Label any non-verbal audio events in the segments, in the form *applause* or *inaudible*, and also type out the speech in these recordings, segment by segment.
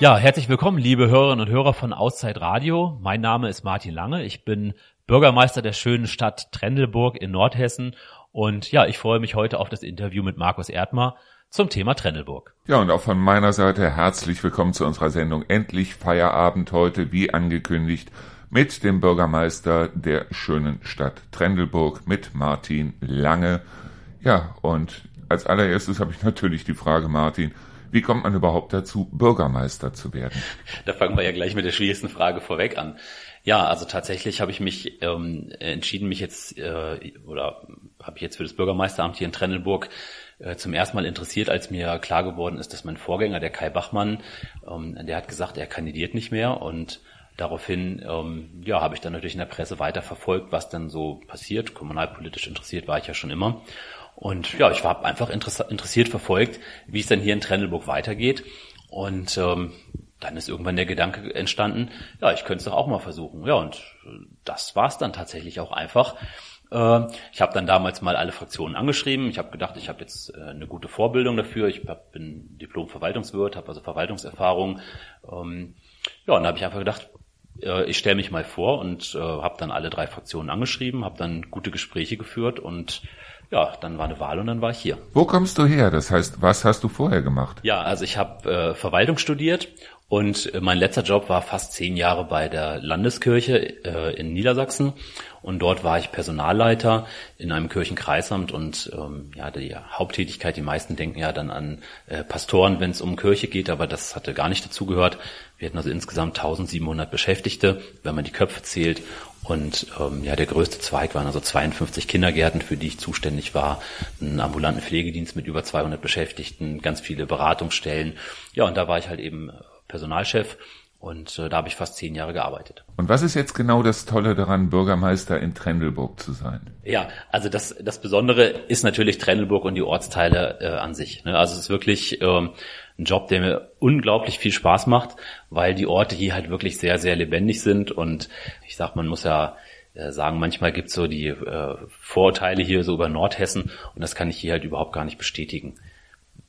Ja, herzlich willkommen, liebe Hörerinnen und Hörer von Auszeit Radio. Mein Name ist Martin Lange. Ich bin Bürgermeister der schönen Stadt Trendelburg in Nordhessen. Und ja, ich freue mich heute auf das Interview mit Markus Erdmer zum Thema Trendelburg. Ja, und auch von meiner Seite herzlich willkommen zu unserer Sendung Endlich Feierabend heute, wie angekündigt, mit dem Bürgermeister der schönen Stadt Trendelburg, mit Martin Lange. Ja, und als allererstes habe ich natürlich die Frage, Martin, wie kommt man überhaupt dazu, Bürgermeister zu werden? Da fangen wir ja gleich mit der schwierigsten Frage vorweg an. Ja, also tatsächlich habe ich mich ähm, entschieden, mich jetzt äh, oder habe ich jetzt für das Bürgermeisteramt hier in Trennelburg äh, zum ersten Mal interessiert, als mir klar geworden ist, dass mein Vorgänger, der Kai Bachmann, ähm, der hat gesagt, er kandidiert nicht mehr und daraufhin ähm, ja, habe ich dann natürlich in der Presse weiter verfolgt, was dann so passiert. Kommunalpolitisch interessiert war ich ja schon immer. Und ja, ich war einfach interessiert verfolgt, wie es dann hier in Trennelburg weitergeht. Und ähm, dann ist irgendwann der Gedanke entstanden, ja, ich könnte es doch auch mal versuchen. Ja, und das war es dann tatsächlich auch einfach. Äh, ich habe dann damals mal alle Fraktionen angeschrieben. Ich habe gedacht, ich habe jetzt äh, eine gute Vorbildung dafür. Ich bin Diplom-Verwaltungswirt, habe also Verwaltungserfahrung. Ähm, ja, und da habe ich einfach gedacht, äh, ich stelle mich mal vor und äh, habe dann alle drei Fraktionen angeschrieben, habe dann gute Gespräche geführt und ja, dann war eine Wahl und dann war ich hier. Wo kommst du her? Das heißt, was hast du vorher gemacht? Ja, also ich habe äh, Verwaltung studiert und äh, mein letzter Job war fast zehn Jahre bei der Landeskirche äh, in Niedersachsen und dort war ich Personalleiter in einem Kirchenkreisamt und ähm, ja, die Haupttätigkeit, die meisten denken ja dann an äh, Pastoren, wenn es um Kirche geht, aber das hatte gar nicht dazugehört. Wir hatten also insgesamt 1700 Beschäftigte, wenn man die Köpfe zählt und ähm, ja, der größte Zweig waren also 52 Kindergärten, für die ich zuständig war, einen ambulanten Pflegedienst mit über 200 Beschäftigten, ganz viele Beratungsstellen. Ja, und da war ich halt eben Personalchef und äh, da habe ich fast zehn Jahre gearbeitet. Und was ist jetzt genau das Tolle daran, Bürgermeister in Trendelburg zu sein? Ja, also das, das Besondere ist natürlich Trendelburg und die Ortsteile äh, an sich. Ne? Also es ist wirklich ähm, ein Job, der mir unglaublich viel Spaß macht, weil die Orte hier halt wirklich sehr, sehr lebendig sind. Und ich sag, man muss ja äh, sagen, manchmal gibt's so die äh, Vorurteile hier so über Nordhessen und das kann ich hier halt überhaupt gar nicht bestätigen.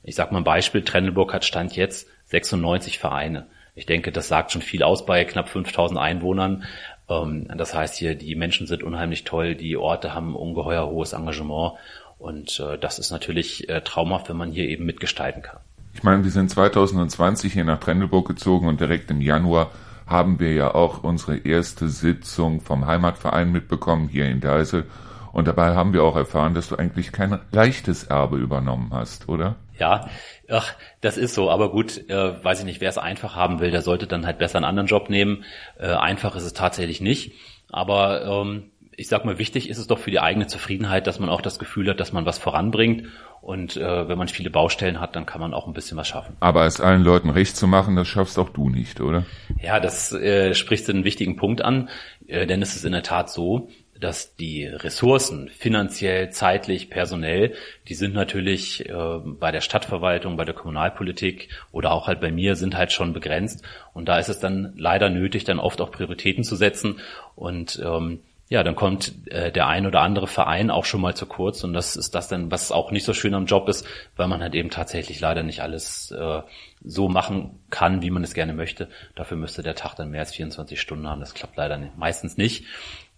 Ich sag mal ein Beispiel, Trendelburg hat Stand jetzt 96 Vereine. Ich denke, das sagt schon viel aus bei knapp 5000 Einwohnern. Ähm, das heißt hier, die Menschen sind unheimlich toll, die Orte haben ungeheuer hohes Engagement und äh, das ist natürlich äh, traumhaft, wenn man hier eben mitgestalten kann. Ich meine, wir sind 2020 hier nach Trendelburg gezogen und direkt im Januar haben wir ja auch unsere erste Sitzung vom Heimatverein mitbekommen hier in Deisel. Und dabei haben wir auch erfahren, dass du eigentlich kein leichtes Erbe übernommen hast, oder? Ja, ach, das ist so. Aber gut, äh, weiß ich nicht, wer es einfach haben will, der sollte dann halt besser einen anderen Job nehmen. Äh, einfach ist es tatsächlich nicht. Aber ähm, ich sag mal, wichtig ist es doch für die eigene Zufriedenheit, dass man auch das Gefühl hat, dass man was voranbringt. Und äh, wenn man viele Baustellen hat, dann kann man auch ein bisschen was schaffen. Aber es allen Leuten recht zu machen, das schaffst auch du nicht, oder? Ja, das äh, sprichst du einen wichtigen Punkt an, äh, denn es ist in der Tat so, dass die Ressourcen finanziell, zeitlich, personell, die sind natürlich äh, bei der Stadtverwaltung, bei der Kommunalpolitik oder auch halt bei mir sind halt schon begrenzt. Und da ist es dann leider nötig, dann oft auch Prioritäten zu setzen. Und ähm, ja, dann kommt äh, der ein oder andere Verein auch schon mal zu kurz. Und das ist das dann, was auch nicht so schön am Job ist, weil man halt eben tatsächlich leider nicht alles äh, so machen kann, wie man es gerne möchte. Dafür müsste der Tag dann mehr als 24 Stunden haben. Das klappt leider nicht, meistens nicht.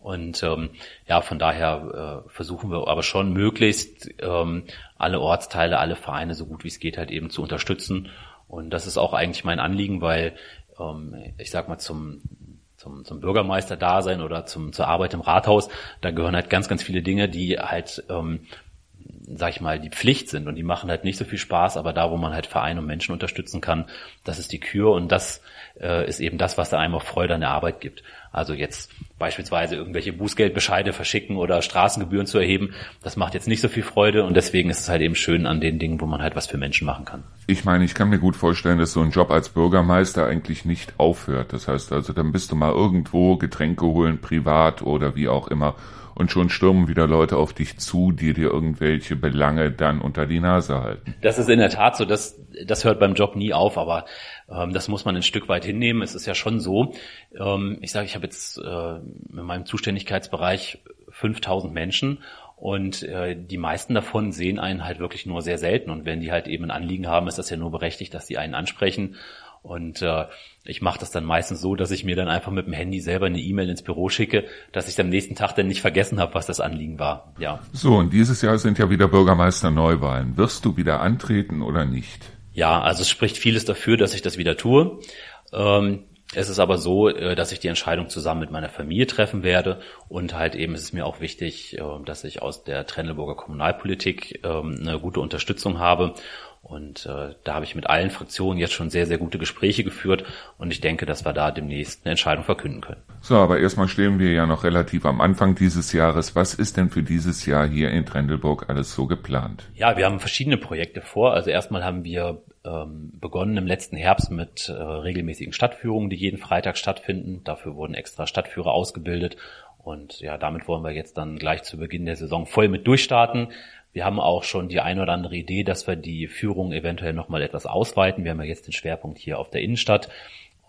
Und ähm, ja, von daher äh, versuchen wir aber schon möglichst ähm, alle Ortsteile, alle Vereine so gut wie es geht halt eben zu unterstützen. Und das ist auch eigentlich mein Anliegen, weil ähm, ich sag mal zum zum, zum Bürgermeister-Dasein oder zum, zur Arbeit im Rathaus, da gehören halt ganz, ganz viele Dinge, die halt, ähm, sag ich mal, die Pflicht sind und die machen halt nicht so viel Spaß, aber da, wo man halt Vereine und Menschen unterstützen kann, das ist die Kür und das äh, ist eben das, was dann einem auch Freude an der Arbeit gibt. Also jetzt beispielsweise irgendwelche Bußgeldbescheide verschicken oder Straßengebühren zu erheben, das macht jetzt nicht so viel Freude und deswegen ist es halt eben schön an den Dingen, wo man halt was für Menschen machen kann. Ich meine, ich kann mir gut vorstellen, dass so ein Job als Bürgermeister eigentlich nicht aufhört. Das heißt also, dann bist du mal irgendwo Getränke holen, privat oder wie auch immer und schon stürmen wieder Leute auf dich zu, die dir irgendwelche Belange dann unter die Nase halten. Das ist in der Tat so, das, das hört beim Job nie auf, aber ähm, das muss man ein Stück weit hinnehmen. Es ist ja schon so, ähm, ich sage, ich habe jetzt äh, in meinem Zuständigkeitsbereich 5000 Menschen und äh, die meisten davon sehen einen halt wirklich nur sehr selten. Und wenn die halt eben ein Anliegen haben, ist das ja nur berechtigt, dass die einen ansprechen. Und äh, ich mache das dann meistens so, dass ich mir dann einfach mit dem Handy selber eine E-Mail ins Büro schicke, dass ich am nächsten Tag dann nicht vergessen habe, was das Anliegen war. Ja. So, und dieses Jahr sind ja wieder Bürgermeister-Neuwahlen. Wirst du wieder antreten oder nicht? Ja, also es spricht vieles dafür, dass ich das wieder tue. Ähm, es ist aber so, äh, dass ich die Entscheidung zusammen mit meiner Familie treffen werde und halt eben ist es mir auch wichtig, äh, dass ich aus der Trendelburger Kommunalpolitik ähm, eine gute Unterstützung habe und äh, da habe ich mit allen Fraktionen jetzt schon sehr, sehr gute Gespräche geführt und ich denke, dass wir da demnächst eine Entscheidung verkünden können. So, aber erstmal stehen wir ja noch relativ am Anfang dieses Jahres. Was ist denn für dieses Jahr hier in Trendelburg alles so geplant? Ja, wir haben verschiedene Projekte vor. Also erstmal haben wir ähm, begonnen im letzten Herbst mit äh, regelmäßigen Stadtführungen, die jeden Freitag stattfinden. Dafür wurden extra Stadtführer ausgebildet und ja, damit wollen wir jetzt dann gleich zu Beginn der Saison voll mit durchstarten. Wir haben auch schon die eine oder andere Idee, dass wir die Führung eventuell nochmal etwas ausweiten. Wir haben ja jetzt den Schwerpunkt hier auf der Innenstadt.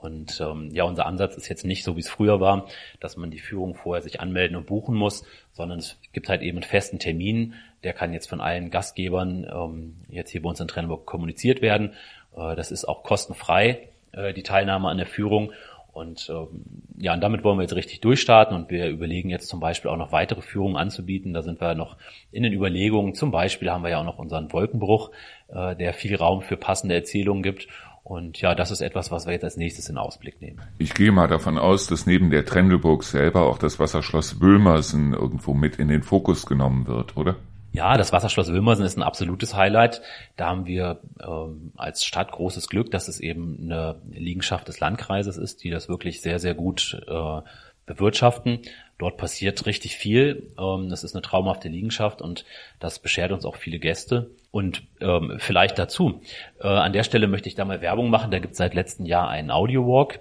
Und ähm, ja, unser Ansatz ist jetzt nicht so, wie es früher war, dass man die Führung vorher sich anmelden und buchen muss, sondern es gibt halt eben einen festen Termin, der kann jetzt von allen Gastgebern ähm, jetzt hier bei uns in Trennburg kommuniziert werden. Äh, das ist auch kostenfrei, äh, die Teilnahme an der Führung. Und ähm, ja, und damit wollen wir jetzt richtig durchstarten und wir überlegen jetzt zum Beispiel auch noch weitere Führungen anzubieten. Da sind wir noch in den Überlegungen. Zum Beispiel haben wir ja auch noch unseren Wolkenbruch, äh, der viel Raum für passende Erzählungen gibt. Und ja, das ist etwas, was wir jetzt als nächstes in Ausblick nehmen. Ich gehe mal davon aus, dass neben der Trendelburg selber auch das Wasserschloss Böhmersen irgendwo mit in den Fokus genommen wird, oder? Ja, das Wasserschloss Wilmersen ist ein absolutes Highlight. Da haben wir ähm, als Stadt großes Glück, dass es eben eine Liegenschaft des Landkreises ist, die das wirklich sehr, sehr gut äh, bewirtschaften. Dort passiert richtig viel. Ähm, das ist eine traumhafte Liegenschaft und das beschert uns auch viele Gäste. Und ähm, vielleicht dazu. Äh, an der Stelle möchte ich da mal Werbung machen. Da gibt es seit letztem Jahr einen Audio Walk.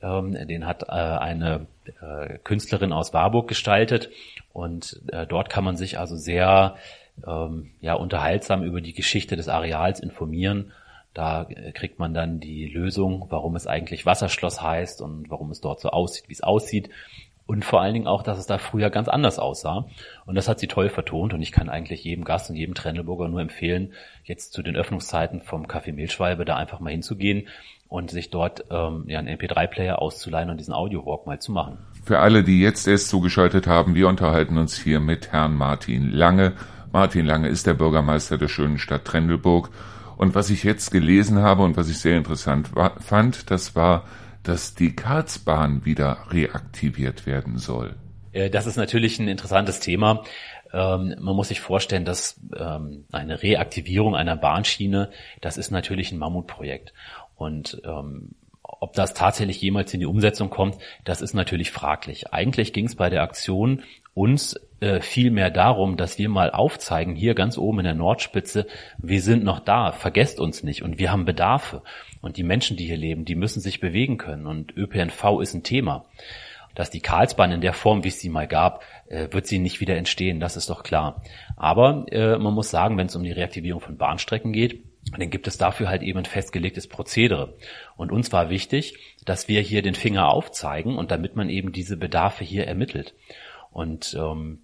Ähm, den hat äh, eine äh, Künstlerin aus Warburg gestaltet. Und äh, dort kann man sich also sehr ähm, ja, unterhaltsam über die Geschichte des Areals informieren. Da äh, kriegt man dann die Lösung, warum es eigentlich Wasserschloss heißt und warum es dort so aussieht, wie es aussieht. Und vor allen Dingen auch, dass es da früher ganz anders aussah. Und das hat sie toll vertont. Und ich kann eigentlich jedem Gast und jedem Trennelburger nur empfehlen, jetzt zu den Öffnungszeiten vom Café Mehlschwalbe da einfach mal hinzugehen und sich dort ähm, ja, einen MP3-Player auszuleihen und diesen Audio-Walk mal zu machen. Für alle, die jetzt erst zugeschaltet haben, wir unterhalten uns hier mit Herrn Martin Lange. Martin Lange ist der Bürgermeister der schönen Stadt Trendelburg. Und was ich jetzt gelesen habe und was ich sehr interessant fand, das war, dass die Karlsbahn wieder reaktiviert werden soll. Äh, das ist natürlich ein interessantes Thema. Ähm, man muss sich vorstellen, dass ähm, eine Reaktivierung einer Bahnschiene, das ist natürlich ein Mammutprojekt. Und ähm, ob das tatsächlich jemals in die Umsetzung kommt, das ist natürlich fraglich. Eigentlich ging es bei der Aktion uns äh, viel mehr darum, dass wir mal aufzeigen, hier ganz oben in der Nordspitze, wir sind noch da, vergesst uns nicht und wir haben Bedarfe. Und die Menschen, die hier leben, die müssen sich bewegen können und ÖPNV ist ein Thema. Dass die Karlsbahn in der Form, wie es sie mal gab, äh, wird sie nicht wieder entstehen, das ist doch klar. Aber äh, man muss sagen, wenn es um die Reaktivierung von Bahnstrecken geht, dann gibt es dafür halt eben ein festgelegtes Prozedere. Und uns war wichtig, dass wir hier den Finger aufzeigen und damit man eben diese Bedarfe hier ermittelt. Und ähm,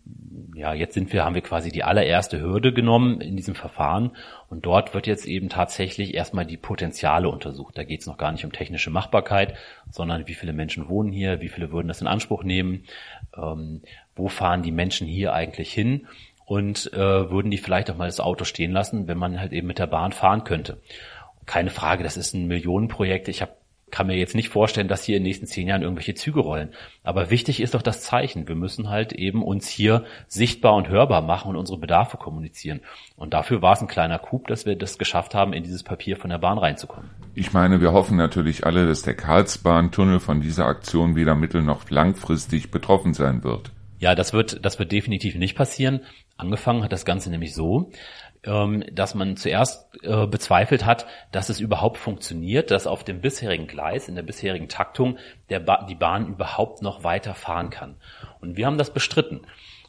ja, jetzt sind wir, haben wir quasi die allererste Hürde genommen in diesem Verfahren und dort wird jetzt eben tatsächlich erstmal die Potenziale untersucht. Da geht es noch gar nicht um technische Machbarkeit, sondern wie viele Menschen wohnen hier, wie viele würden das in Anspruch nehmen, ähm, wo fahren die Menschen hier eigentlich hin und äh, würden die vielleicht auch mal das Auto stehen lassen, wenn man halt eben mit der Bahn fahren könnte. Keine Frage, das ist ein Millionenprojekt. Ich hab, kann mir jetzt nicht vorstellen, dass hier in den nächsten zehn Jahren irgendwelche Züge rollen. Aber wichtig ist doch das Zeichen. Wir müssen halt eben uns hier sichtbar und hörbar machen und unsere Bedarfe kommunizieren. Und dafür war es ein kleiner Coup, dass wir das geschafft haben, in dieses Papier von der Bahn reinzukommen. Ich meine, wir hoffen natürlich alle, dass der Karlsbahntunnel von dieser Aktion weder mittel- noch langfristig betroffen sein wird. Ja, das wird, das wird definitiv nicht passieren. Angefangen hat das Ganze nämlich so, ähm, dass man zuerst äh, bezweifelt hat, dass es überhaupt funktioniert, dass auf dem bisherigen Gleis, in der bisherigen Taktung, der ba die Bahn überhaupt noch weiter fahren kann. Und wir haben das bestritten.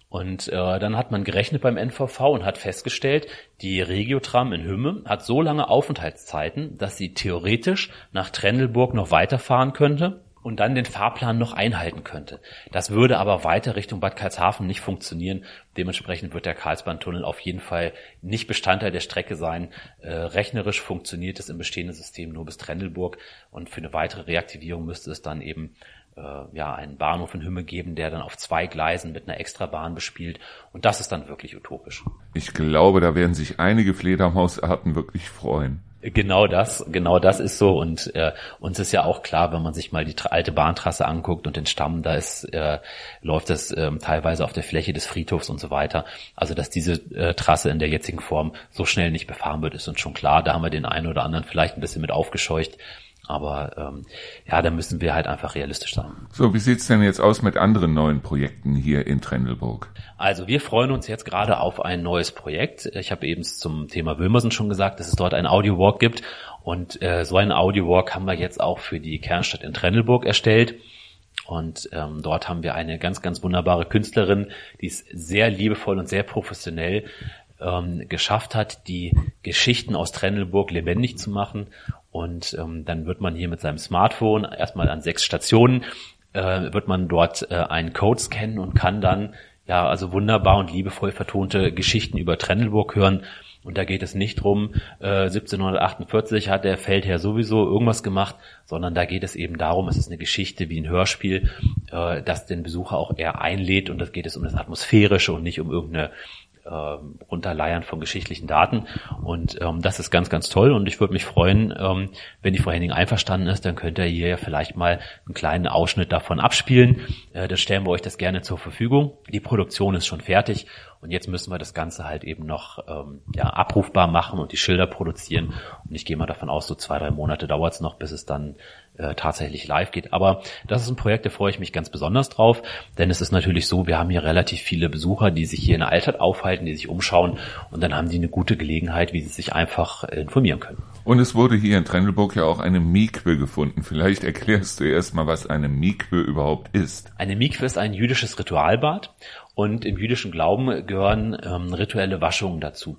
Und äh, dann hat man gerechnet beim NVV und hat festgestellt, die Regiotram in Hümme hat so lange Aufenthaltszeiten, dass sie theoretisch nach Trendelburg noch weiterfahren könnte und dann den Fahrplan noch einhalten könnte. Das würde aber weiter Richtung Bad Karlshafen nicht funktionieren. Dementsprechend wird der Karlsbahntunnel auf jeden Fall nicht Bestandteil der Strecke sein. Äh, rechnerisch funktioniert es im bestehenden System nur bis Trendelburg und für eine weitere Reaktivierung müsste es dann eben äh, ja einen Bahnhof in Hümme geben, der dann auf zwei Gleisen mit einer Extrabahn bespielt und das ist dann wirklich utopisch. Ich glaube, da werden sich einige Fledermausarten wirklich freuen. Genau das, genau das ist so und äh, uns ist ja auch klar, wenn man sich mal die alte Bahntrasse anguckt und den Stamm, da ist äh, läuft das äh, teilweise auf der Fläche des Friedhofs und so weiter. Also dass diese äh, Trasse in der jetzigen Form so schnell nicht befahren wird, ist uns schon klar. Da haben wir den einen oder anderen vielleicht ein bisschen mit aufgescheucht. Aber ähm, ja, da müssen wir halt einfach realistisch sein. So, wie sieht's denn jetzt aus mit anderen neuen Projekten hier in Trendelburg? Also wir freuen uns jetzt gerade auf ein neues Projekt. Ich habe eben zum Thema Wilmersen schon gesagt, dass es dort ein Audio-Walk gibt. Und äh, so einen Audio-Walk haben wir jetzt auch für die Kernstadt in Trendelburg erstellt. Und ähm, dort haben wir eine ganz, ganz wunderbare Künstlerin, die es sehr liebevoll und sehr professionell ähm, geschafft hat, die Geschichten aus Trendelburg lebendig zu machen und ähm, dann wird man hier mit seinem Smartphone erstmal an sechs Stationen, äh, wird man dort äh, einen Code scannen und kann dann ja also wunderbar und liebevoll vertonte Geschichten über Trendelburg hören. Und da geht es nicht drum, äh, 1748 hat der Feldherr sowieso irgendwas gemacht, sondern da geht es eben darum, es ist eine Geschichte wie ein Hörspiel, äh, das den Besucher auch eher einlädt und das geht es um das Atmosphärische und nicht um irgendeine äh, Runterleiern von geschichtlichen Daten. Und ähm, das ist ganz, ganz toll. Und ich würde mich freuen, ähm, wenn die Frau Henning einverstanden ist, dann könnt ihr hier ja vielleicht mal einen kleinen Ausschnitt davon abspielen. Äh, dann stellen wir euch das gerne zur Verfügung. Die Produktion ist schon fertig. Und jetzt müssen wir das Ganze halt eben noch ähm, ja, abrufbar machen und die Schilder produzieren. Und ich gehe mal davon aus, so zwei, drei Monate dauert es noch, bis es dann äh, tatsächlich live geht. Aber das ist ein Projekt, da freue ich mich ganz besonders drauf, denn es ist natürlich so, wir haben hier relativ viele Besucher, die sich hier in der Altstadt aufhalten, die sich umschauen und dann haben die eine gute Gelegenheit, wie sie sich einfach informieren können. Und es wurde hier in Trendelburg ja auch eine Mikwe gefunden. Vielleicht erklärst du erst mal, was eine Mikwe überhaupt ist. Eine Mikwe ist ein jüdisches Ritualbad und im jüdischen Glauben gehören ähm, rituelle Waschungen dazu.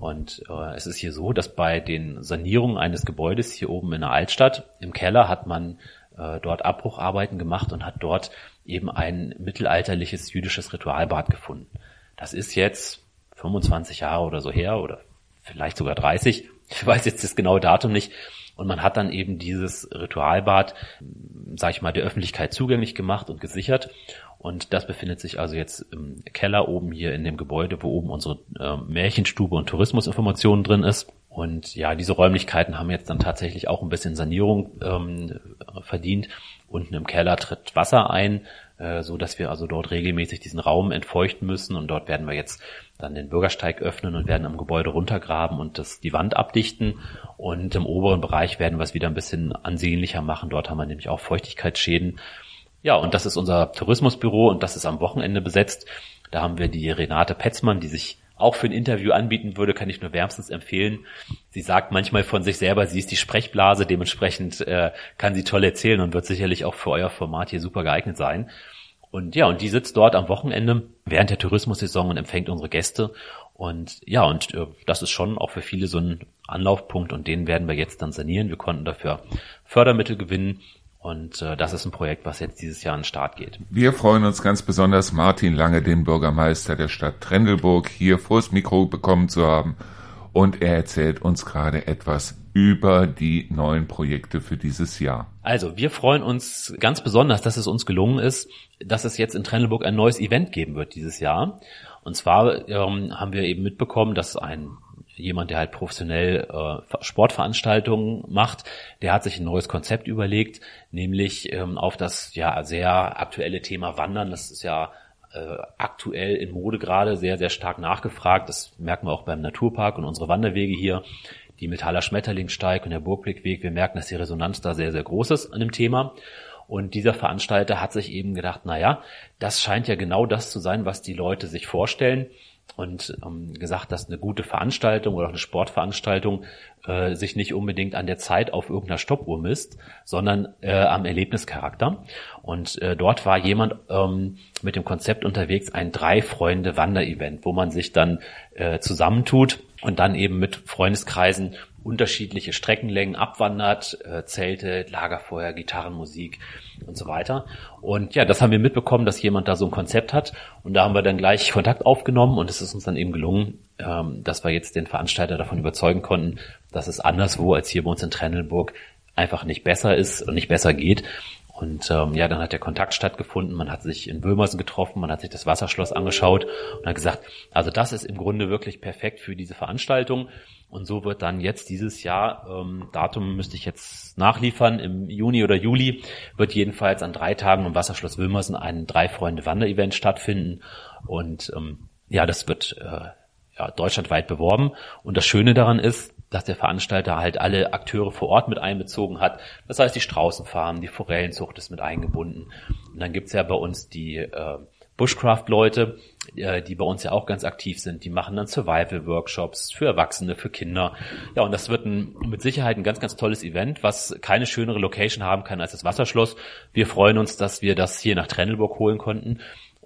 Und äh, es ist hier so, dass bei den Sanierungen eines Gebäudes hier oben in der Altstadt im Keller hat man äh, dort Abbrucharbeiten gemacht und hat dort eben ein mittelalterliches jüdisches Ritualbad gefunden. Das ist jetzt 25 Jahre oder so her oder vielleicht sogar 30. Ich weiß jetzt das genaue Datum nicht. Und man hat dann eben dieses Ritualbad, sage ich mal, der Öffentlichkeit zugänglich gemacht und gesichert. Und das befindet sich also jetzt im Keller oben hier in dem Gebäude, wo oben unsere äh, Märchenstube und Tourismusinformationen drin ist. Und ja, diese Räumlichkeiten haben jetzt dann tatsächlich auch ein bisschen Sanierung ähm, verdient. Unten im Keller tritt Wasser ein, äh, so dass wir also dort regelmäßig diesen Raum entfeuchten müssen. Und dort werden wir jetzt dann den Bürgersteig öffnen und werden am Gebäude runtergraben und das, die Wand abdichten. Und im oberen Bereich werden wir es wieder ein bisschen ansehnlicher machen. Dort haben wir nämlich auch Feuchtigkeitsschäden. Ja, und das ist unser Tourismusbüro und das ist am Wochenende besetzt. Da haben wir die Renate Petzmann, die sich auch für ein Interview anbieten würde, kann ich nur wärmstens empfehlen. Sie sagt manchmal von sich selber, sie ist die Sprechblase, dementsprechend äh, kann sie toll erzählen und wird sicherlich auch für euer Format hier super geeignet sein. Und ja, und die sitzt dort am Wochenende während der Tourismussaison und empfängt unsere Gäste. Und ja, und äh, das ist schon auch für viele so ein Anlaufpunkt und den werden wir jetzt dann sanieren. Wir konnten dafür Fördermittel gewinnen und äh, das ist ein Projekt, was jetzt dieses Jahr an den Start geht. Wir freuen uns ganz besonders, Martin Lange, den Bürgermeister der Stadt Trendelburg, hier vors Mikro bekommen zu haben. Und er erzählt uns gerade etwas über die neuen Projekte für dieses Jahr. Also, wir freuen uns ganz besonders, dass es uns gelungen ist, dass es jetzt in Trendelburg ein neues Event geben wird dieses Jahr. Und zwar ähm, haben wir eben mitbekommen, dass ein jemand, der halt professionell äh, Sportveranstaltungen macht, der hat sich ein neues Konzept überlegt, nämlich ähm, auf das ja sehr aktuelle Thema Wandern. Das ist ja äh, aktuell in Mode gerade sehr, sehr stark nachgefragt. Das merken wir auch beim Naturpark und unsere Wanderwege hier. Die Metaller Schmetterlingssteig und der Burgblickweg. Wir merken, dass die Resonanz da sehr, sehr groß ist an dem Thema. Und dieser Veranstalter hat sich eben gedacht, na ja, das scheint ja genau das zu sein, was die Leute sich vorstellen und ähm, gesagt, dass eine gute Veranstaltung oder eine Sportveranstaltung äh, sich nicht unbedingt an der Zeit auf irgendeiner Stoppuhr misst, sondern äh, am Erlebnischarakter. Und äh, dort war jemand ähm, mit dem Konzept unterwegs, ein Drei-Freunde-Wander-Event, wo man sich dann äh, zusammentut und dann eben mit Freundeskreisen unterschiedliche Streckenlängen abwandert, äh, Zelte, Lagerfeuer, Gitarrenmusik und so weiter. Und ja, das haben wir mitbekommen, dass jemand da so ein Konzept hat. Und da haben wir dann gleich Kontakt aufgenommen und es ist uns dann eben gelungen, ähm, dass wir jetzt den Veranstalter davon überzeugen konnten, dass es anderswo als hier bei uns in Trennelburg einfach nicht besser ist und nicht besser geht. Und ähm, ja, dann hat der Kontakt stattgefunden, man hat sich in Böhmersen getroffen, man hat sich das Wasserschloss angeschaut und hat gesagt, also das ist im Grunde wirklich perfekt für diese Veranstaltung. Und so wird dann jetzt dieses Jahr, ähm, Datum müsste ich jetzt nachliefern, im Juni oder Juli wird jedenfalls an drei Tagen im Wasserschloss Wilmersen ein Drei-Freunde-Wander-Event stattfinden. Und ähm, ja, das wird äh, ja, deutschlandweit beworben. Und das Schöne daran ist, dass der Veranstalter halt alle Akteure vor Ort mit einbezogen hat. Das heißt, die Straußenfarmen, die Forellenzucht ist mit eingebunden. Und dann gibt's ja bei uns die äh, Bushcraft-Leute, äh, die bei uns ja auch ganz aktiv sind. Die machen dann Survival-Workshops für Erwachsene, für Kinder. Ja, und das wird ein, mit Sicherheit ein ganz, ganz tolles Event, was keine schönere Location haben kann als das Wasserschloss. Wir freuen uns, dass wir das hier nach Trennelburg holen konnten.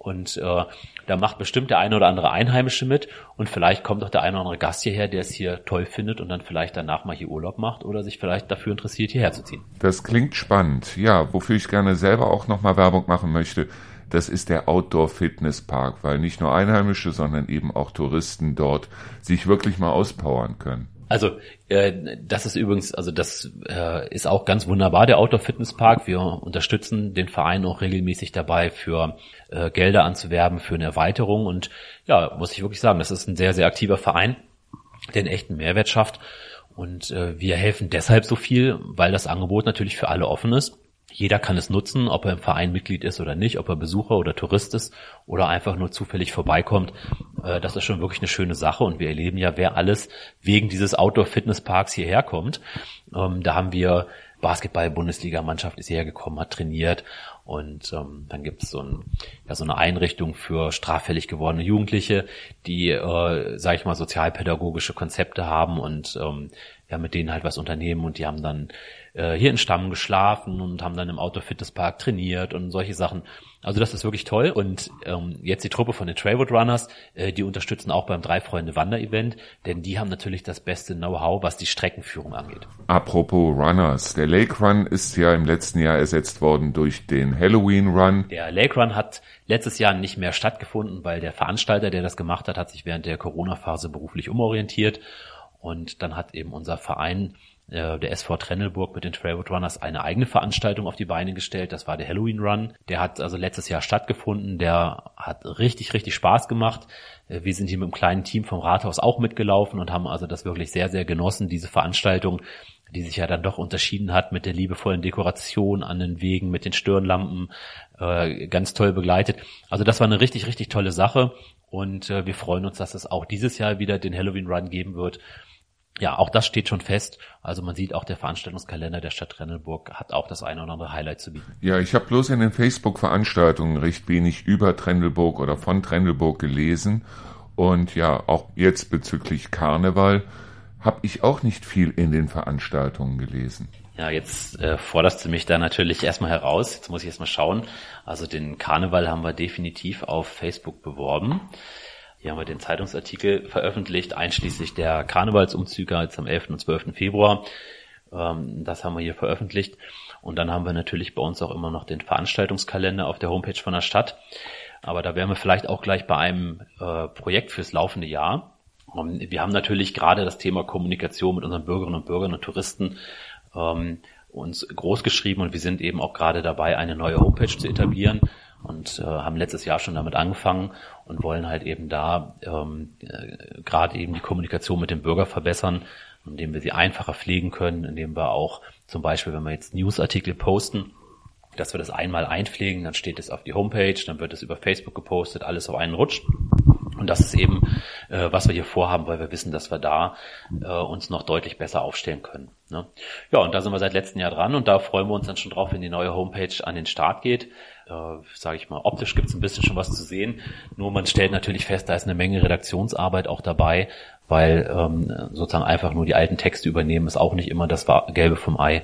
Und äh, da macht bestimmt der eine oder andere Einheimische mit und vielleicht kommt auch der eine oder andere Gast hierher, der es hier toll findet und dann vielleicht danach mal hier Urlaub macht oder sich vielleicht dafür interessiert, hierher zu ziehen. Das klingt spannend. Ja, wofür ich gerne selber auch nochmal Werbung machen möchte, das ist der Outdoor Fitness Park, weil nicht nur Einheimische, sondern eben auch Touristen dort sich wirklich mal auspowern können. Also äh, das ist übrigens, also das äh, ist auch ganz wunderbar, der Outdoor Fitness Park. Wir unterstützen den Verein auch regelmäßig dabei, für äh, Gelder anzuwerben, für eine Erweiterung. Und ja, muss ich wirklich sagen, das ist ein sehr, sehr aktiver Verein, der einen echten Mehrwert schafft. Und äh, wir helfen deshalb so viel, weil das Angebot natürlich für alle offen ist. Jeder kann es nutzen, ob er im Verein Mitglied ist oder nicht, ob er Besucher oder Tourist ist oder einfach nur zufällig vorbeikommt. Äh, das ist schon wirklich eine schöne Sache und wir erleben ja, wer alles wegen dieses Outdoor-Fitness-Parks hierher kommt. Ähm, da haben wir Basketball-Bundesliga-Mannschaft ist hierher gekommen, hat trainiert und ähm, dann gibt es so, ein, ja, so eine Einrichtung für straffällig gewordene Jugendliche, die, äh, sage ich mal, sozialpädagogische Konzepte haben und ähm, ja, mit denen halt was unternehmen und die haben dann äh, hier in Stamm geschlafen und haben dann im Outdoor Fitness Park trainiert und solche Sachen. Also das ist wirklich toll. Und ähm, jetzt die Truppe von den Trailwood Runners, äh, die unterstützen auch beim Drei Freunde Wander Event, denn die haben natürlich das beste Know-how, was die Streckenführung angeht. Apropos Runners, der Lake Run ist ja im letzten Jahr ersetzt worden durch den Halloween Run. Der Lake Run hat letztes Jahr nicht mehr stattgefunden, weil der Veranstalter, der das gemacht hat, hat sich während der Corona-Phase beruflich umorientiert. Und dann hat eben unser Verein äh, der SV Trennelburg mit den Trailwood Runners eine eigene Veranstaltung auf die Beine gestellt. Das war der Halloween Run. Der hat also letztes Jahr stattgefunden. Der hat richtig, richtig Spaß gemacht. Äh, wir sind hier mit einem kleinen Team vom Rathaus auch mitgelaufen und haben also das wirklich sehr, sehr genossen, diese Veranstaltung, die sich ja dann doch unterschieden hat mit der liebevollen Dekoration an den Wegen, mit den Stirnlampen, äh, ganz toll begleitet. Also das war eine richtig, richtig tolle Sache. Und wir freuen uns, dass es auch dieses Jahr wieder den Halloween Run geben wird ja, auch das steht schon fest. Also man sieht auch, der Veranstaltungskalender der Stadt Trennelburg hat auch das eine oder andere Highlight zu bieten. Ja, ich habe bloß in den Facebook-Veranstaltungen recht wenig über Trennelburg oder von Trennelburg gelesen. Und ja, auch jetzt bezüglich Karneval habe ich auch nicht viel in den Veranstaltungen gelesen. Ja, jetzt äh, forderst du mich da natürlich erstmal heraus. Jetzt muss ich erstmal schauen. Also den Karneval haben wir definitiv auf Facebook beworben. Hier haben wir den Zeitungsartikel veröffentlicht, einschließlich der Karnevalsumzüge jetzt am 11. und 12. Februar. Ähm, das haben wir hier veröffentlicht. Und dann haben wir natürlich bei uns auch immer noch den Veranstaltungskalender auf der Homepage von der Stadt. Aber da wären wir vielleicht auch gleich bei einem äh, Projekt fürs laufende Jahr. wir haben natürlich gerade das Thema Kommunikation mit unseren Bürgerinnen und Bürgern und Touristen ähm, uns groß geschrieben und wir sind eben auch gerade dabei, eine neue Homepage zu etablieren und äh, haben letztes Jahr schon damit angefangen und wollen halt eben da ähm, äh, gerade eben die Kommunikation mit dem Bürger verbessern, indem wir sie einfacher pflegen können, indem wir auch zum Beispiel, wenn wir jetzt Newsartikel posten, dass wir das einmal einpflegen, dann steht es auf die Homepage, dann wird es über Facebook gepostet, alles auf einen Rutsch. Und das ist eben, äh, was wir hier vorhaben, weil wir wissen, dass wir da äh, uns noch deutlich besser aufstellen können. Ne? Ja, und da sind wir seit letztem Jahr dran und da freuen wir uns dann schon drauf, wenn die neue Homepage an den Start geht äh, sage ich mal, optisch gibt es ein bisschen schon was zu sehen. Nur man stellt natürlich fest, da ist eine Menge Redaktionsarbeit auch dabei, weil ähm, sozusagen einfach nur die alten Texte übernehmen ist auch nicht immer das Gelbe vom Ei.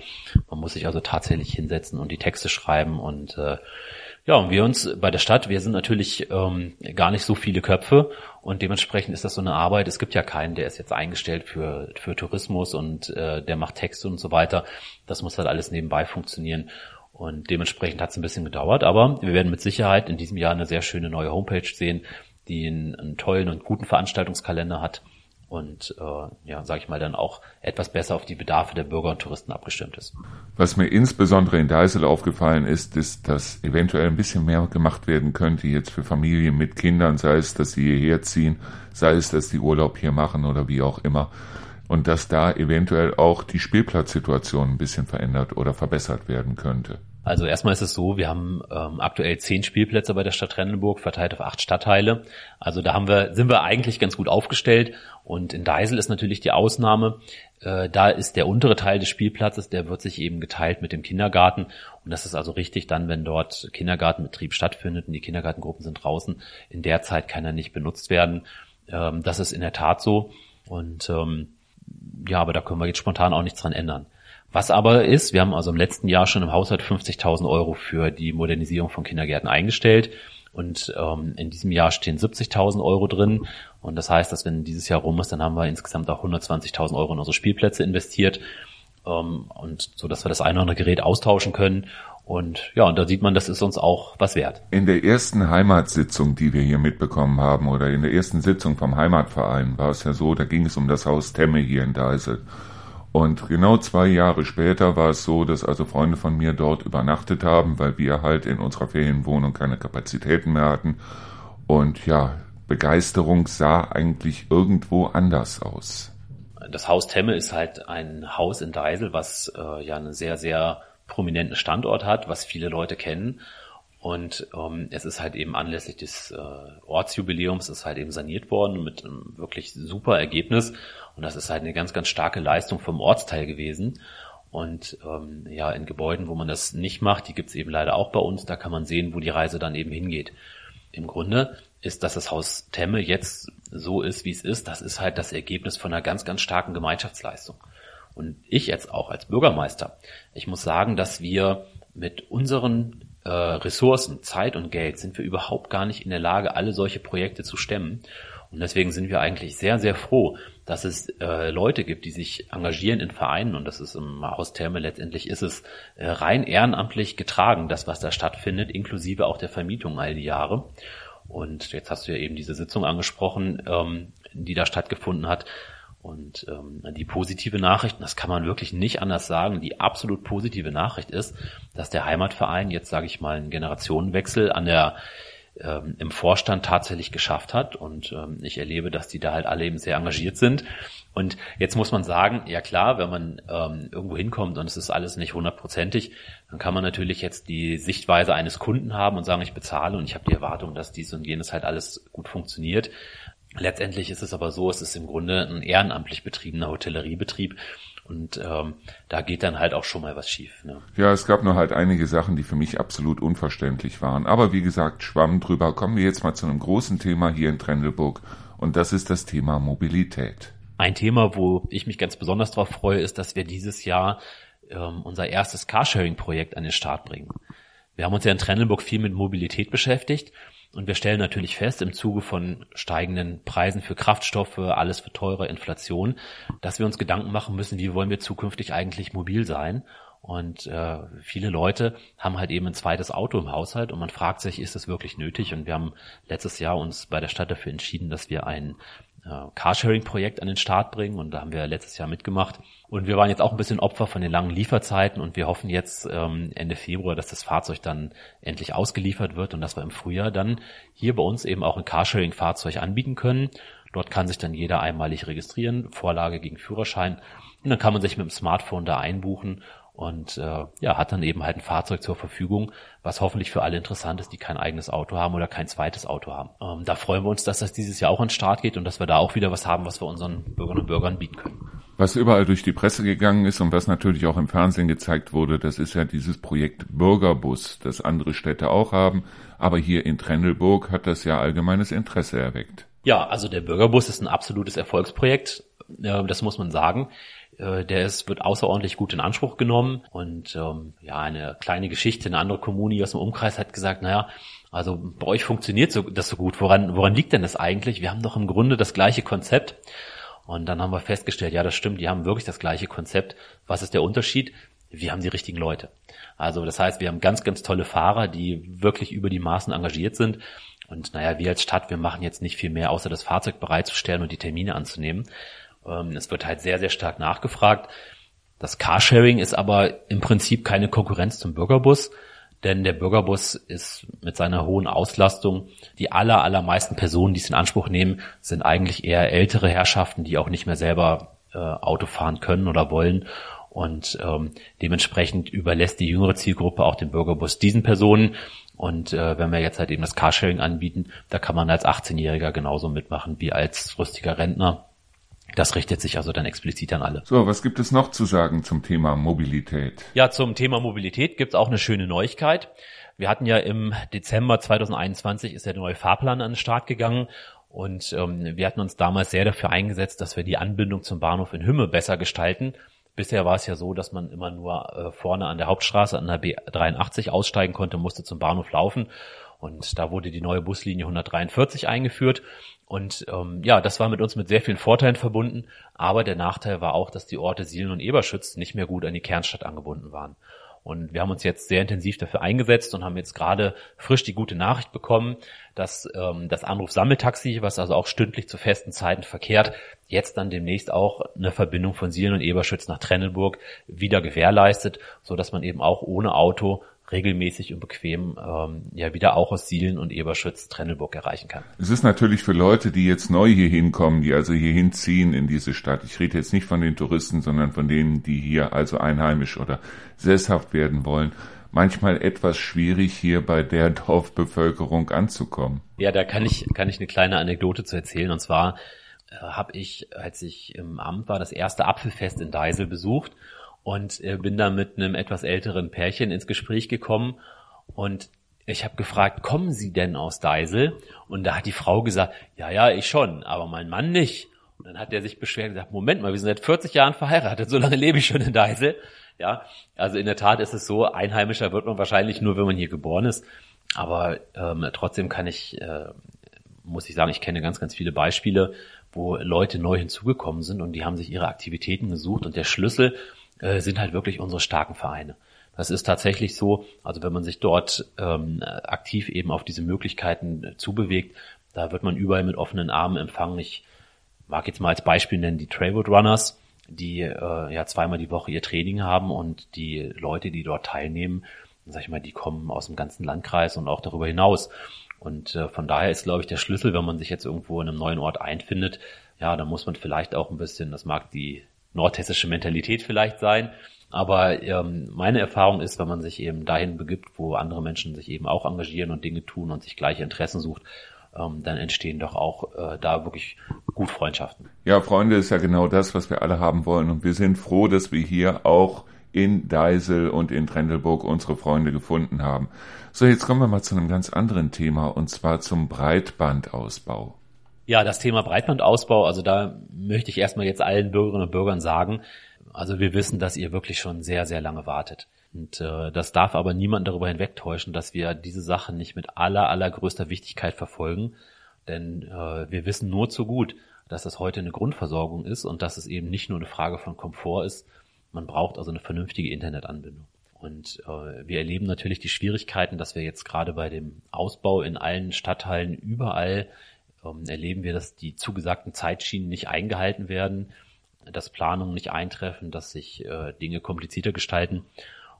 Man muss sich also tatsächlich hinsetzen und die Texte schreiben und äh, Ja, und wir uns bei der Stadt, wir sind natürlich ähm, gar nicht so viele Köpfe und dementsprechend ist das so eine Arbeit. Es gibt ja keinen, der ist jetzt eingestellt für, für Tourismus und äh, der macht Texte und so weiter. Das muss halt alles nebenbei funktionieren. Und dementsprechend hat es ein bisschen gedauert, aber wir werden mit Sicherheit in diesem Jahr eine sehr schöne neue Homepage sehen, die einen, einen tollen und guten Veranstaltungskalender hat und äh, ja, sage ich mal, dann auch etwas besser auf die Bedarfe der Bürger und Touristen abgestimmt ist. Was mir insbesondere in Deisel aufgefallen ist, ist, dass eventuell ein bisschen mehr gemacht werden könnte jetzt für Familien mit Kindern, sei es, dass sie hierher ziehen, sei es, dass die Urlaub hier machen oder wie auch immer. Und dass da eventuell auch die Spielplatzsituation ein bisschen verändert oder verbessert werden könnte. Also erstmal ist es so, wir haben ähm, aktuell zehn Spielplätze bei der Stadt Trendenburg, verteilt auf acht Stadtteile. Also da haben wir, sind wir eigentlich ganz gut aufgestellt. Und in Deisel ist natürlich die Ausnahme. Äh, da ist der untere Teil des Spielplatzes, der wird sich eben geteilt mit dem Kindergarten. Und das ist also richtig dann, wenn dort Kindergartenbetrieb stattfindet und die Kindergartengruppen sind draußen, in der Zeit kann er nicht benutzt werden. Ähm, das ist in der Tat so. Und ähm, ja, aber da können wir jetzt spontan auch nichts dran ändern. Was aber ist, wir haben also im letzten Jahr schon im Haushalt 50.000 Euro für die Modernisierung von Kindergärten eingestellt. Und ähm, in diesem Jahr stehen 70.000 Euro drin. Und das heißt, dass wenn dieses Jahr rum ist, dann haben wir insgesamt auch 120.000 Euro in unsere Spielplätze investiert. Ähm, und so, dass wir das eine oder andere Gerät austauschen können. Und ja, und da sieht man, das ist uns auch was wert. In der ersten Heimatsitzung, die wir hier mitbekommen haben, oder in der ersten Sitzung vom Heimatverein, war es ja so, da ging es um das Haus Temme hier in Deisel. Und genau zwei Jahre später war es so, dass also Freunde von mir dort übernachtet haben, weil wir halt in unserer Ferienwohnung keine Kapazitäten mehr hatten. Und ja, Begeisterung sah eigentlich irgendwo anders aus. Das Haus Temme ist halt ein Haus in Deisel, was äh, ja einen sehr, sehr prominenten Standort hat, was viele Leute kennen. Und ähm, es ist halt eben anlässlich des äh, Ortsjubiläums ist halt eben saniert worden mit einem wirklich super Ergebnis. Und das ist halt eine ganz, ganz starke Leistung vom Ortsteil gewesen. Und ähm, ja, in Gebäuden, wo man das nicht macht, die gibt's eben leider auch bei uns, da kann man sehen, wo die Reise dann eben hingeht. Im Grunde ist, dass das Haus Temme jetzt so ist, wie es ist, das ist halt das Ergebnis von einer ganz, ganz starken Gemeinschaftsleistung. Und ich jetzt auch als Bürgermeister, ich muss sagen, dass wir mit unseren äh, Ressourcen, Zeit und Geld sind wir überhaupt gar nicht in der Lage, alle solche Projekte zu stemmen. Und deswegen sind wir eigentlich sehr, sehr froh, dass es äh, Leute gibt, die sich engagieren in Vereinen und das ist im Haus Therme letztendlich ist es äh, rein ehrenamtlich getragen, das was da stattfindet, inklusive auch der Vermietung all die Jahre. Und jetzt hast du ja eben diese Sitzung angesprochen, ähm, die da stattgefunden hat. Und ähm, die positive Nachricht, das kann man wirklich nicht anders sagen, die absolut positive Nachricht ist, dass der Heimatverein jetzt, sage ich mal, einen Generationenwechsel an der ähm, im Vorstand tatsächlich geschafft hat. Und ähm, ich erlebe, dass die da halt alle eben sehr engagiert sind. Und jetzt muss man sagen, ja klar, wenn man ähm, irgendwo hinkommt und es ist alles nicht hundertprozentig, dann kann man natürlich jetzt die Sichtweise eines Kunden haben und sagen, ich bezahle und ich habe die Erwartung, dass dies und jenes halt alles gut funktioniert. Letztendlich ist es aber so, es ist im Grunde ein ehrenamtlich betriebener Hotelleriebetrieb und ähm, da geht dann halt auch schon mal was schief. Ne? Ja, es gab nur halt einige Sachen, die für mich absolut unverständlich waren. Aber wie gesagt, schwamm drüber. Kommen wir jetzt mal zu einem großen Thema hier in Trendelburg. Und das ist das Thema Mobilität. Ein Thema, wo ich mich ganz besonders darauf freue, ist, dass wir dieses Jahr ähm, unser erstes Carsharing-Projekt an den Start bringen. Wir haben uns ja in Trendelburg viel mit Mobilität beschäftigt und wir stellen natürlich fest, im Zuge von steigenden Preisen für Kraftstoffe, alles für teure Inflation, dass wir uns Gedanken machen müssen, wie wollen wir zukünftig eigentlich mobil sein. Und äh, viele Leute haben halt eben ein zweites Auto im Haushalt und man fragt sich, ist das wirklich nötig? Und wir haben letztes Jahr uns bei der Stadt dafür entschieden, dass wir ein äh, Carsharing-Projekt an den Start bringen und da haben wir letztes Jahr mitgemacht. Und wir waren jetzt auch ein bisschen Opfer von den langen Lieferzeiten und wir hoffen jetzt ähm, Ende Februar, dass das Fahrzeug dann endlich ausgeliefert wird und dass wir im Frühjahr dann hier bei uns eben auch ein Carsharing-Fahrzeug anbieten können. Dort kann sich dann jeder einmalig registrieren, Vorlage gegen Führerschein und dann kann man sich mit dem Smartphone da einbuchen und äh, ja, hat dann eben halt ein Fahrzeug zur Verfügung, was hoffentlich für alle interessant ist, die kein eigenes Auto haben oder kein zweites Auto haben. Ähm, da freuen wir uns, dass das dieses Jahr auch an den Start geht und dass wir da auch wieder was haben, was wir unseren Bürgerinnen und Bürgern bieten können. Was überall durch die Presse gegangen ist und was natürlich auch im Fernsehen gezeigt wurde, das ist ja dieses Projekt Bürgerbus, das andere Städte auch haben, aber hier in Trendelburg hat das ja allgemeines Interesse erweckt. Ja, also der Bürgerbus ist ein absolutes Erfolgsprojekt, das muss man sagen. Äh, der ist, wird außerordentlich gut in Anspruch genommen. Und ähm, ja, eine kleine Geschichte, eine andere Kommune aus dem Umkreis hat gesagt, naja, also bei euch funktioniert so, das so gut. Woran, woran liegt denn das eigentlich? Wir haben doch im Grunde das gleiche Konzept. Und dann haben wir festgestellt, ja, das stimmt, die haben wirklich das gleiche Konzept. Was ist der Unterschied? Wir haben die richtigen Leute. Also das heißt, wir haben ganz, ganz tolle Fahrer, die wirklich über die Maßen engagiert sind. Und naja, wir als Stadt, wir machen jetzt nicht viel mehr, außer das Fahrzeug bereitzustellen und die Termine anzunehmen. Ähm, es wird halt sehr, sehr stark nachgefragt. Das Carsharing ist aber im Prinzip keine Konkurrenz zum Bürgerbus, denn der Bürgerbus ist mit seiner hohen Auslastung, die aller, allermeisten Personen, die es in Anspruch nehmen, sind eigentlich eher ältere Herrschaften, die auch nicht mehr selber äh, Auto fahren können oder wollen. Und ähm, dementsprechend überlässt die jüngere Zielgruppe auch den Bürgerbus diesen Personen. Und äh, wenn wir jetzt halt eben das Carsharing anbieten, da kann man als 18-Jähriger genauso mitmachen wie als rüstiger Rentner. Das richtet sich also dann explizit an alle. So, was gibt es noch zu sagen zum Thema Mobilität? Ja, zum Thema Mobilität gibt es auch eine schöne Neuigkeit. Wir hatten ja im Dezember 2021 ist der neue Fahrplan an den Start gegangen und ähm, wir hatten uns damals sehr dafür eingesetzt, dass wir die Anbindung zum Bahnhof in Hümme besser gestalten. Bisher war es ja so, dass man immer nur äh, vorne an der Hauptstraße an der B83 aussteigen konnte, musste zum Bahnhof laufen. Und da wurde die neue Buslinie 143 eingeführt. Und ähm, ja, das war mit uns mit sehr vielen Vorteilen verbunden. Aber der Nachteil war auch, dass die Orte Sielen und Eberschütz nicht mehr gut an die Kernstadt angebunden waren. Und wir haben uns jetzt sehr intensiv dafür eingesetzt und haben jetzt gerade frisch die gute Nachricht bekommen, dass ähm, das Anruf-Sammeltaxi, was also auch stündlich zu festen Zeiten verkehrt, jetzt dann demnächst auch eine Verbindung von Sielen und Eberschütz nach Trennenburg wieder gewährleistet, so dass man eben auch ohne Auto regelmäßig und bequem ähm, ja wieder auch aus Sielen und Eberschütz Trennelburg erreichen kann. Es ist natürlich für Leute, die jetzt neu hier hinkommen, die also hier hinziehen in diese Stadt. Ich rede jetzt nicht von den Touristen, sondern von denen, die hier also einheimisch oder sesshaft werden wollen. Manchmal etwas schwierig, hier bei der *laughs* Dorfbevölkerung anzukommen. Ja, da kann ich, kann ich eine kleine Anekdote zu erzählen. Und zwar äh, habe ich, als ich im Amt war, das erste Apfelfest in Deisel besucht und äh, bin da mit einem etwas älteren Pärchen ins Gespräch gekommen und ich habe gefragt, kommen Sie denn aus Deisel? Und da hat die Frau gesagt, ja, ja, ich schon, aber mein Mann nicht. Und dann hat er sich beschwert und gesagt, Moment mal, wir sind seit 40 Jahren verheiratet, so lange lebe ich schon in Deisel. Ja, also in der Tat ist es so, Einheimischer wird man wahrscheinlich nur, wenn man hier geboren ist. Aber ähm, trotzdem kann ich, äh, muss ich sagen, ich kenne ganz, ganz viele Beispiele, wo Leute neu hinzugekommen sind und die haben sich ihre Aktivitäten gesucht und der Schlüssel äh, sind halt wirklich unsere starken Vereine. Das ist tatsächlich so, also wenn man sich dort ähm, aktiv eben auf diese Möglichkeiten äh, zubewegt, da wird man überall mit offenen Armen empfangen. Ich mag jetzt mal als Beispiel nennen die Trailwood Runners, die äh, ja zweimal die Woche ihr Training haben und die Leute, die dort teilnehmen, sag ich mal, die kommen aus dem ganzen Landkreis und auch darüber hinaus. Und äh, von daher ist, glaube ich, der Schlüssel, wenn man sich jetzt irgendwo in einem neuen Ort einfindet, ja, da muss man vielleicht auch ein bisschen, das mag die nordhessische Mentalität vielleicht sein. Aber ähm, meine Erfahrung ist, wenn man sich eben dahin begibt, wo andere Menschen sich eben auch engagieren und Dinge tun und sich gleiche Interessen sucht, ähm, dann entstehen doch auch äh, da wirklich gut Freundschaften. Ja, Freunde ist ja genau das, was wir alle haben wollen. Und wir sind froh, dass wir hier auch in Deisel und in Trendelburg unsere Freunde gefunden haben. So, jetzt kommen wir mal zu einem ganz anderen Thema und zwar zum Breitbandausbau. Ja, das Thema Breitbandausbau, also da möchte ich erstmal jetzt allen Bürgerinnen und Bürgern sagen, also wir wissen, dass ihr wirklich schon sehr, sehr lange wartet. Und äh, das darf aber niemand darüber hinwegtäuschen, dass wir diese Sache nicht mit aller, allergrößter Wichtigkeit verfolgen. Denn äh, wir wissen nur zu gut, dass das heute eine Grundversorgung ist und dass es eben nicht nur eine Frage von Komfort ist. Man braucht also eine vernünftige Internetanbindung. Und äh, wir erleben natürlich die Schwierigkeiten, dass wir jetzt gerade bei dem Ausbau in allen Stadtteilen überall ähm, erleben wir, dass die zugesagten Zeitschienen nicht eingehalten werden, dass Planungen nicht eintreffen, dass sich äh, Dinge komplizierter gestalten.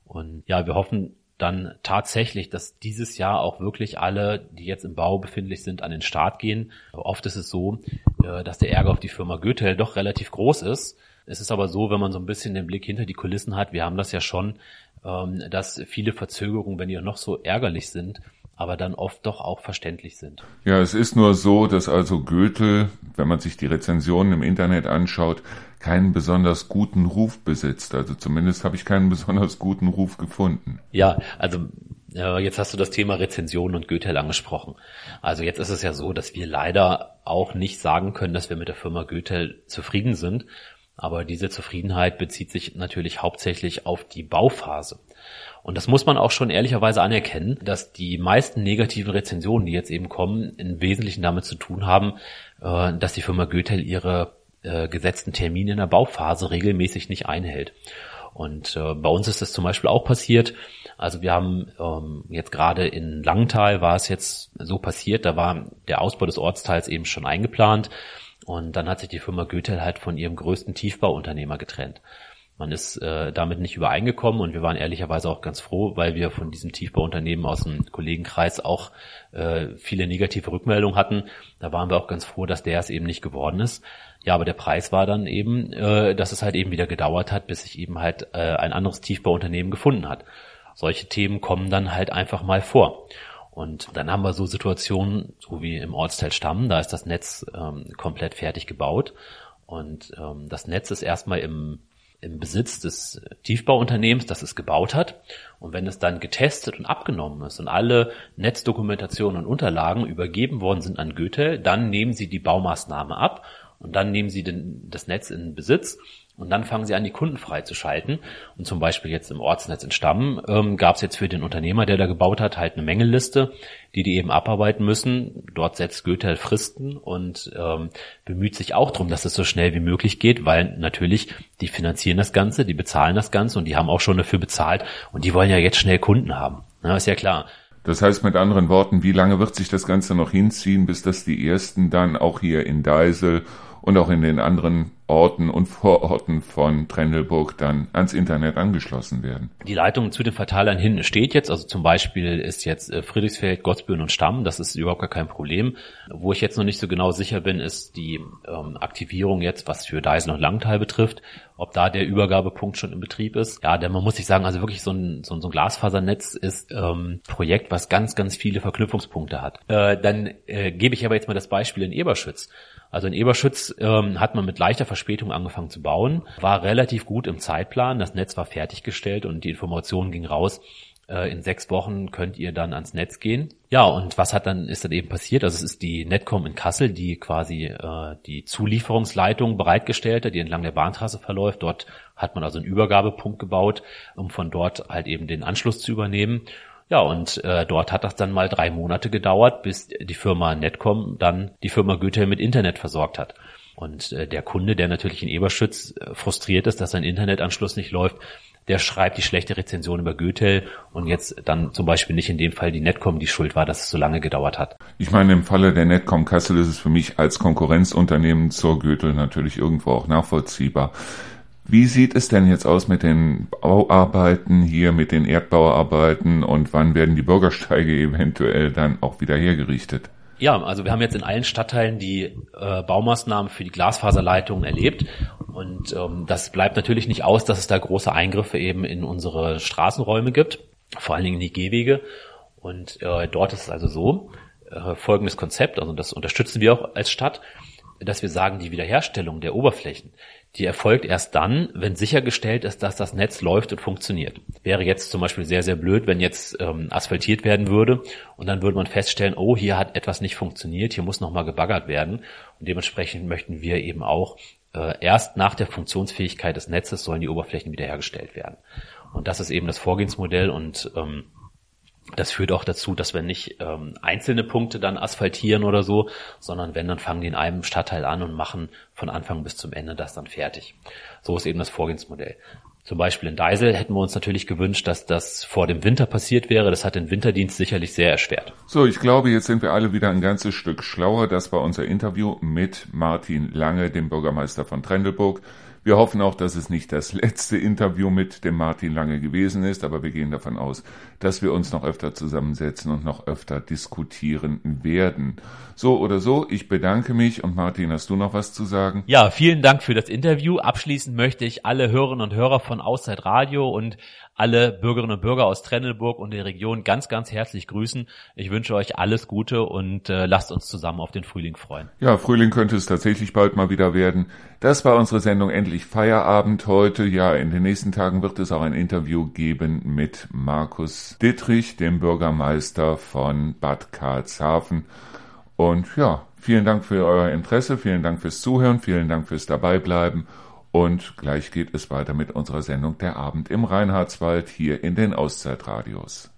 Und ja, wir hoffen dann tatsächlich, dass dieses Jahr auch wirklich alle, die jetzt im Bau befindlich sind, an den Start gehen. Oft ist es so, äh, dass der Ärger auf die Firma Goethe doch relativ groß ist. Es ist aber so, wenn man so ein bisschen den Blick hinter die Kulissen hat, wir haben das ja schon, ähm, dass viele Verzögerungen, wenn die noch so ärgerlich sind, aber dann oft doch auch verständlich sind. Ja, es ist nur so, dass also Goethe, wenn man sich die Rezensionen im Internet anschaut, keinen besonders guten Ruf besitzt. Also zumindest habe ich keinen *laughs* besonders guten Ruf gefunden. Ja, also jetzt hast du das Thema Rezensionen und Goethe angesprochen. Also jetzt ist es ja so, dass wir leider auch nicht sagen können, dass wir mit der Firma Goethe zufrieden sind. Aber diese Zufriedenheit bezieht sich natürlich hauptsächlich auf die Bauphase. Und das muss man auch schon ehrlicherweise anerkennen, dass die meisten negativen Rezensionen, die jetzt eben kommen, im Wesentlichen damit zu tun haben, äh, dass die Firma Goethel ihre äh, gesetzten Termine in der Bauphase regelmäßig nicht einhält. Und äh, bei uns ist das zum Beispiel auch passiert. Also wir haben ähm, jetzt gerade in Langenthal war es jetzt so passiert, da war der Ausbau des Ortsteils eben schon eingeplant und dann hat sich die Firma Goethel halt von ihrem größten Tiefbauunternehmer getrennt. Man ist äh, damit nicht übereingekommen und wir waren ehrlicherweise auch ganz froh, weil wir von diesem Tiefbauunternehmen aus dem Kollegenkreis auch äh, viele negative Rückmeldungen hatten. Da waren wir auch ganz froh, dass der es eben nicht geworden ist. Ja, aber der Preis war dann eben, äh, dass es halt eben wieder gedauert hat, bis sich eben halt äh, ein anderes Tiefbauunternehmen gefunden hat. Solche Themen kommen dann halt einfach mal vor. Und dann haben wir so Situationen, so wie im Ortsteil Stamm, da ist das Netz ähm, komplett fertig gebaut. Und ähm, das Netz ist erstmal im im Besitz des Tiefbauunternehmens, das es gebaut hat. Und wenn es dann getestet und abgenommen ist und alle Netzdokumentationen und Unterlagen übergeben worden sind an Goethe, dann nehmen sie die Baumaßnahme ab und dann nehmen sie den, das Netz in Besitz und dann fangen sie an, die Kunden freizuschalten. Und zum Beispiel jetzt im Ortsnetz in Stamm ähm, gab es jetzt für den Unternehmer, der da gebaut hat, halt eine Mängelliste, die die eben abarbeiten müssen. Dort setzt Goethe Fristen und ähm, bemüht sich auch darum, dass es so schnell wie möglich geht, weil natürlich die finanzieren das Ganze, die bezahlen das Ganze und die haben auch schon dafür bezahlt und die wollen ja jetzt schnell Kunden haben. Na, ist ja klar. Das heißt mit anderen Worten, wie lange wird sich das Ganze noch hinziehen, bis das die ersten dann auch hier in Deisel und auch in den anderen Orten und Vororten von Trendelburg dann ans Internet angeschlossen werden. Die Leitung zu den Verteilern hin steht jetzt, also zum Beispiel ist jetzt äh, Friedrichsfeld, Gottsbüren und Stamm, das ist überhaupt gar kein Problem. Wo ich jetzt noch nicht so genau sicher bin, ist die ähm, Aktivierung jetzt, was für Deisen und Langtal betrifft, ob da der Übergabepunkt schon in Betrieb ist. Ja, denn man muss sich sagen, also wirklich so ein, so ein, so ein Glasfasernetz ist ähm, Projekt, was ganz, ganz viele Verknüpfungspunkte hat. Äh, dann äh, gebe ich aber jetzt mal das Beispiel in Eberschütz. Also in Eberschütz ähm, hat man mit leichter Verspätung angefangen zu bauen, war relativ gut im Zeitplan, das Netz war fertiggestellt und die Information ging raus, äh, in sechs Wochen könnt ihr dann ans Netz gehen. Ja, und was hat dann, ist dann eben passiert? Also es ist die Netcom in Kassel, die quasi äh, die Zulieferungsleitung bereitgestellt hat, die entlang der Bahntrasse verläuft. Dort hat man also einen Übergabepunkt gebaut, um von dort halt eben den Anschluss zu übernehmen. Ja, und äh, dort hat das dann mal drei Monate gedauert, bis die Firma Netcom dann die Firma Goethe mit Internet versorgt hat. Und äh, der Kunde, der natürlich in Eberschütz äh, frustriert ist, dass sein Internetanschluss nicht läuft, der schreibt die schlechte Rezension über Goethe und jetzt dann zum Beispiel nicht in dem Fall die Netcom die schuld war, dass es so lange gedauert hat. Ich meine, im Falle der Netcom Kassel ist es für mich als Konkurrenzunternehmen zur Goethe natürlich irgendwo auch nachvollziehbar. Wie sieht es denn jetzt aus mit den Bauarbeiten hier, mit den Erdbauarbeiten und wann werden die Bürgersteige *laughs* eventuell dann auch wieder hergerichtet? Ja, also wir haben jetzt in allen Stadtteilen die äh, Baumaßnahmen für die Glasfaserleitungen erlebt. Und ähm, das bleibt natürlich nicht aus, dass es da große Eingriffe eben in unsere Straßenräume gibt, vor allen Dingen in die Gehwege. Und äh, dort ist es also so, äh, folgendes Konzept, also das unterstützen wir auch als Stadt, dass wir sagen, die Wiederherstellung der Oberflächen, die erfolgt erst dann, wenn sichergestellt ist, dass das Netz läuft und funktioniert. Wäre jetzt zum Beispiel sehr, sehr blöd, wenn jetzt ähm, asphaltiert werden würde und dann würde man feststellen, oh, hier hat etwas nicht funktioniert, hier muss nochmal gebaggert werden. Und dementsprechend möchten wir eben auch äh, erst nach der Funktionsfähigkeit des Netzes sollen die Oberflächen wiederhergestellt werden. Und das ist eben das Vorgehensmodell und ähm, das führt auch dazu, dass wir nicht ähm, einzelne Punkte dann asphaltieren oder so, sondern wenn, dann fangen die in einem Stadtteil an und machen von Anfang bis zum Ende das dann fertig. So ist eben das Vorgehensmodell. Zum Beispiel in Deisel hätten wir uns natürlich gewünscht, dass das vor dem Winter passiert wäre. Das hat den Winterdienst sicherlich sehr erschwert. So, ich glaube, jetzt sind wir alle wieder ein ganzes Stück schlauer. Das war unser Interview mit Martin Lange, dem Bürgermeister von Trendelburg. Wir hoffen auch, dass es nicht das letzte Interview mit dem Martin Lange gewesen ist, aber wir gehen davon aus, dass wir uns noch öfter zusammensetzen und noch öfter diskutieren werden. So oder so, ich bedanke mich und Martin, hast du noch was zu sagen? Ja, vielen Dank für das Interview. Abschließend möchte ich alle Hörerinnen und Hörer von Auszeit Radio und alle Bürgerinnen und Bürger aus Trennelburg und der Region ganz, ganz herzlich grüßen. Ich wünsche euch alles Gute und äh, lasst uns zusammen auf den Frühling freuen. Ja, Frühling könnte es tatsächlich bald mal wieder werden. Das war unsere Sendung Endlich Feierabend heute. Ja, in den nächsten Tagen wird es auch ein Interview geben mit Markus Dittrich, dem Bürgermeister von Bad Karlshafen. Und ja, vielen Dank für euer Interesse, vielen Dank fürs Zuhören, vielen Dank fürs Dabeibleiben Und gleich geht es weiter mit unserer Sendung Der Abend im Reinhardswald hier in den Auszeitradios.